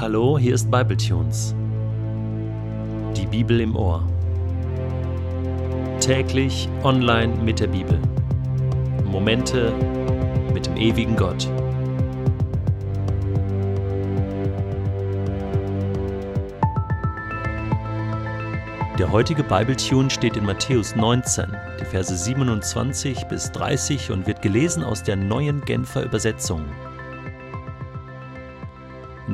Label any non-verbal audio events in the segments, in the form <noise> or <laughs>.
Hallo, hier ist Bibletunes. Die Bibel im Ohr. Täglich online mit der Bibel. Momente mit dem ewigen Gott. Der heutige Bibletune steht in Matthäus 19, die Verse 27 bis 30 und wird gelesen aus der neuen Genfer Übersetzung.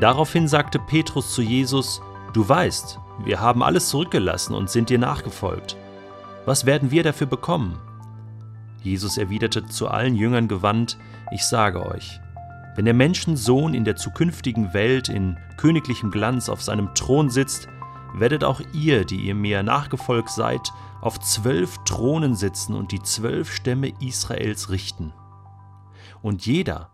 Daraufhin sagte Petrus zu Jesus, Du weißt, wir haben alles zurückgelassen und sind dir nachgefolgt. Was werden wir dafür bekommen? Jesus erwiderte zu allen Jüngern gewandt, Ich sage euch, wenn der Menschensohn in der zukünftigen Welt in königlichem Glanz auf seinem Thron sitzt, werdet auch ihr, die ihr mir nachgefolgt seid, auf zwölf Thronen sitzen und die zwölf Stämme Israels richten. Und jeder,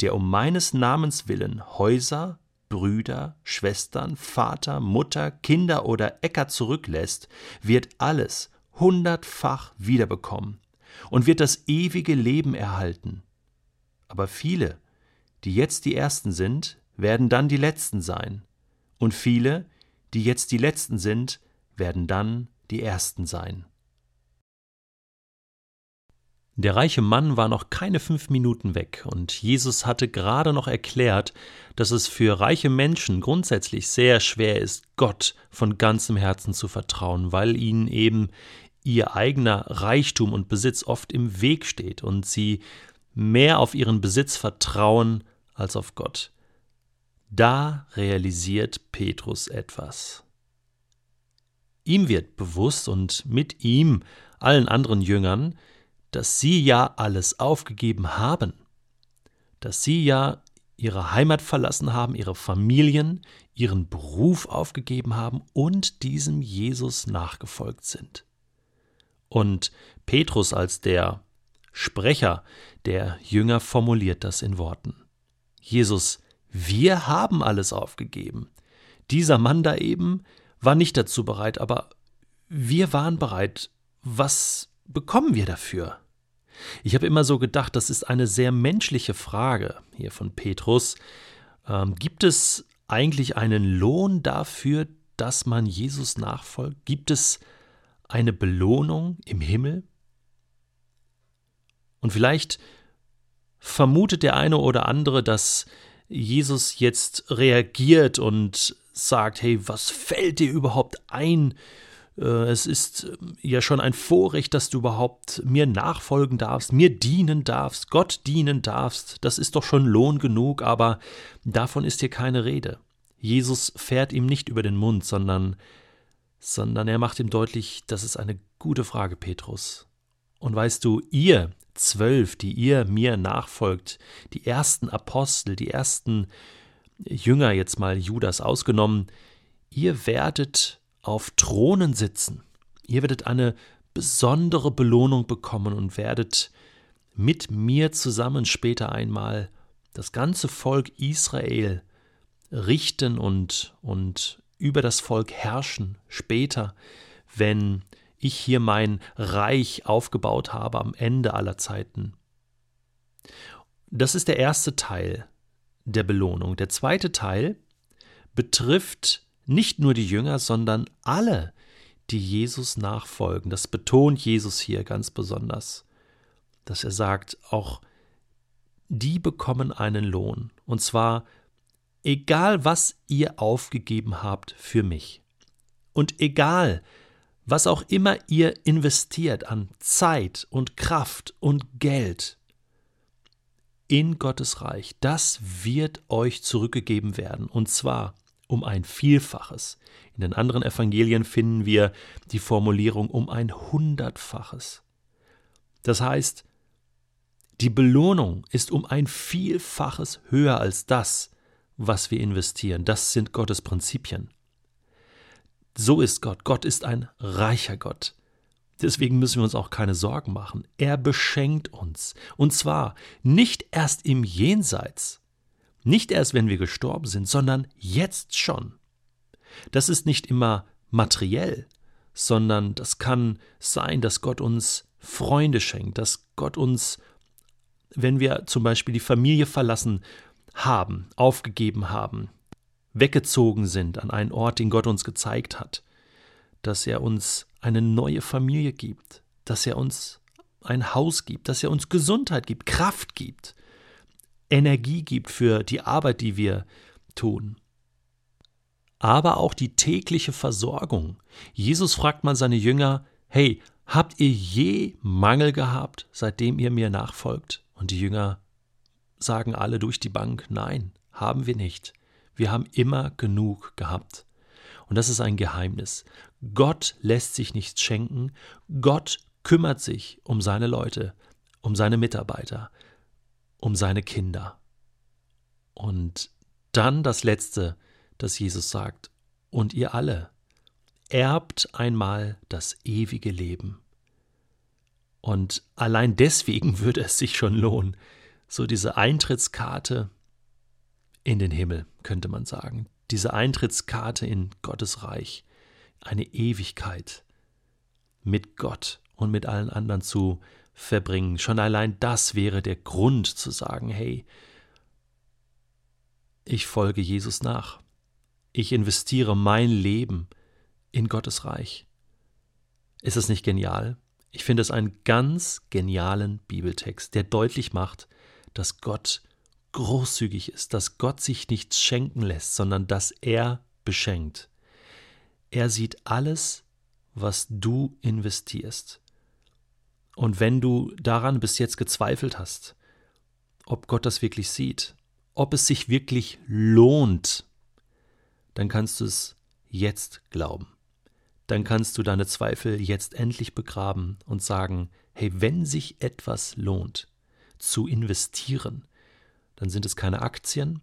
der um meines Namens willen Häuser, Brüder, Schwestern, Vater, Mutter, Kinder oder Äcker zurücklässt, wird alles hundertfach wiederbekommen und wird das ewige Leben erhalten. Aber viele, die jetzt die Ersten sind, werden dann die Letzten sein, und viele, die jetzt die Letzten sind, werden dann die Ersten sein. Der reiche Mann war noch keine fünf Minuten weg, und Jesus hatte gerade noch erklärt, dass es für reiche Menschen grundsätzlich sehr schwer ist, Gott von ganzem Herzen zu vertrauen, weil ihnen eben ihr eigener Reichtum und Besitz oft im Weg steht und sie mehr auf ihren Besitz vertrauen als auf Gott. Da realisiert Petrus etwas. Ihm wird bewusst und mit ihm allen anderen Jüngern, dass sie ja alles aufgegeben haben, dass sie ja ihre Heimat verlassen haben, ihre Familien, ihren Beruf aufgegeben haben und diesem Jesus nachgefolgt sind. Und Petrus als der Sprecher der Jünger formuliert das in Worten. Jesus, wir haben alles aufgegeben. Dieser Mann da eben war nicht dazu bereit, aber wir waren bereit. Was bekommen wir dafür? Ich habe immer so gedacht, das ist eine sehr menschliche Frage hier von Petrus. Ähm, gibt es eigentlich einen Lohn dafür, dass man Jesus nachfolgt? Gibt es eine Belohnung im Himmel? Und vielleicht vermutet der eine oder andere, dass Jesus jetzt reagiert und sagt, hey, was fällt dir überhaupt ein, es ist äh, ja schon ein Vorrecht, dass du überhaupt mir nachfolgen darfst, mir dienen darfst, Gott dienen darfst. Das ist doch schon Lohn genug, aber davon ist hier keine Rede. Jesus fährt ihm nicht über den Mund, sondern, sondern er macht ihm deutlich, das ist eine gute Frage, Petrus. Und weißt du, ihr zwölf, die ihr mir nachfolgt, die ersten Apostel, die ersten Jünger, jetzt mal Judas ausgenommen, ihr werdet auf Thronen sitzen. Ihr werdet eine besondere Belohnung bekommen und werdet mit mir zusammen später einmal das ganze Volk Israel richten und, und über das Volk herrschen später, wenn ich hier mein Reich aufgebaut habe am Ende aller Zeiten. Das ist der erste Teil der Belohnung. Der zweite Teil betrifft nicht nur die Jünger, sondern alle, die Jesus nachfolgen. Das betont Jesus hier ganz besonders, dass er sagt, auch die bekommen einen Lohn. Und zwar egal, was ihr aufgegeben habt für mich. Und egal, was auch immer ihr investiert an Zeit und Kraft und Geld in Gottes Reich, das wird euch zurückgegeben werden. Und zwar um ein Vielfaches. In den anderen Evangelien finden wir die Formulierung um ein Hundertfaches. Das heißt, die Belohnung ist um ein Vielfaches höher als das, was wir investieren. Das sind Gottes Prinzipien. So ist Gott. Gott ist ein reicher Gott. Deswegen müssen wir uns auch keine Sorgen machen. Er beschenkt uns. Und zwar nicht erst im Jenseits, nicht erst, wenn wir gestorben sind, sondern jetzt schon. Das ist nicht immer materiell, sondern das kann sein, dass Gott uns Freunde schenkt, dass Gott uns, wenn wir zum Beispiel die Familie verlassen haben, aufgegeben haben, weggezogen sind an einen Ort, den Gott uns gezeigt hat, dass er uns eine neue Familie gibt, dass er uns ein Haus gibt, dass er uns Gesundheit gibt, Kraft gibt, Energie gibt für die Arbeit, die wir tun. Aber auch die tägliche Versorgung. Jesus fragt mal seine Jünger, hey, habt ihr je Mangel gehabt, seitdem ihr mir nachfolgt? Und die Jünger sagen alle durch die Bank, nein, haben wir nicht. Wir haben immer genug gehabt. Und das ist ein Geheimnis. Gott lässt sich nichts schenken. Gott kümmert sich um seine Leute, um seine Mitarbeiter, um seine Kinder. Und dann das Letzte, das Jesus sagt, und ihr alle erbt einmal das ewige Leben. Und allein deswegen <laughs> würde es sich schon lohnen, so diese Eintrittskarte in den Himmel, könnte man sagen, diese Eintrittskarte in Gottes Reich, eine Ewigkeit mit Gott und mit allen anderen zu verbringen. Schon allein das wäre der Grund zu sagen, hey, ich folge Jesus nach. Ich investiere mein Leben in Gottes Reich. Ist es nicht genial? Ich finde es einen ganz genialen Bibeltext, der deutlich macht, dass Gott großzügig ist, dass Gott sich nichts schenken lässt, sondern dass er beschenkt. Er sieht alles, was du investierst. Und wenn du daran bis jetzt gezweifelt hast, ob Gott das wirklich sieht, ob es sich wirklich lohnt, dann kannst du es jetzt glauben. Dann kannst du deine Zweifel jetzt endlich begraben und sagen, hey, wenn sich etwas lohnt, zu investieren, dann sind es keine Aktien,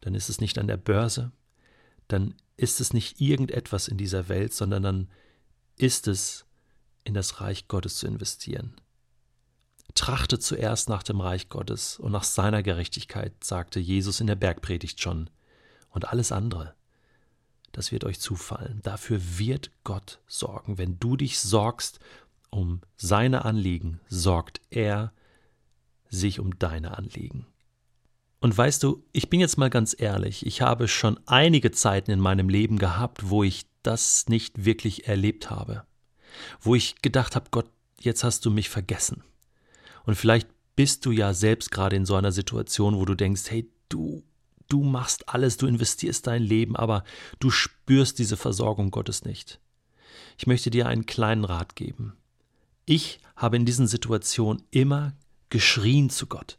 dann ist es nicht an der Börse, dann ist es nicht irgendetwas in dieser Welt, sondern dann ist es in das Reich Gottes zu investieren. Trachte zuerst nach dem Reich Gottes und nach seiner Gerechtigkeit, sagte Jesus in der Bergpredigt schon, und alles andere, das wird euch zufallen. Dafür wird Gott sorgen. Wenn du dich sorgst um seine Anliegen, sorgt er sich um deine Anliegen. Und weißt du, ich bin jetzt mal ganz ehrlich, ich habe schon einige Zeiten in meinem Leben gehabt, wo ich das nicht wirklich erlebt habe. Wo ich gedacht habe, Gott, jetzt hast du mich vergessen. Und vielleicht bist du ja selbst gerade in so einer Situation, wo du denkst, hey, du, du machst alles, du investierst dein Leben, aber du spürst diese Versorgung Gottes nicht. Ich möchte dir einen kleinen Rat geben. Ich habe in diesen Situationen immer geschrien zu Gott.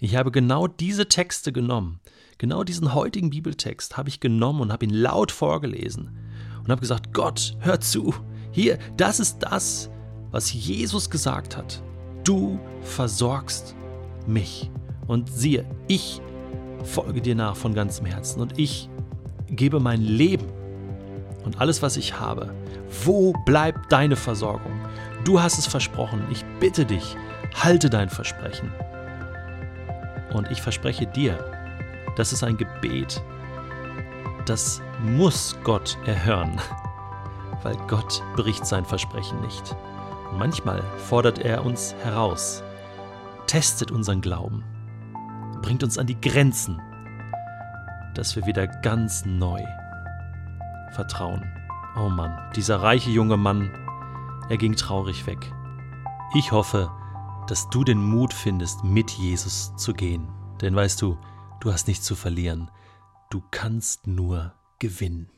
Ich habe genau diese Texte genommen, genau diesen heutigen Bibeltext habe ich genommen und habe ihn laut vorgelesen und habe gesagt, Gott, hör zu, hier, das ist das, was Jesus gesagt hat. Du versorgst mich. Und siehe, ich folge dir nach von ganzem Herzen und ich gebe mein Leben und alles, was ich habe. Wo bleibt deine Versorgung? Du hast es versprochen. Ich bitte dich, halte dein Versprechen. Und ich verspreche dir, das ist ein Gebet, das muss Gott erhören, weil Gott bricht sein Versprechen nicht. Und manchmal fordert er uns heraus, testet unseren Glauben, bringt uns an die Grenzen, dass wir wieder ganz neu vertrauen. Oh Mann, dieser reiche junge Mann, er ging traurig weg. Ich hoffe, dass du den Mut findest, mit Jesus zu gehen. Denn weißt du, du hast nichts zu verlieren, du kannst nur gewinnen.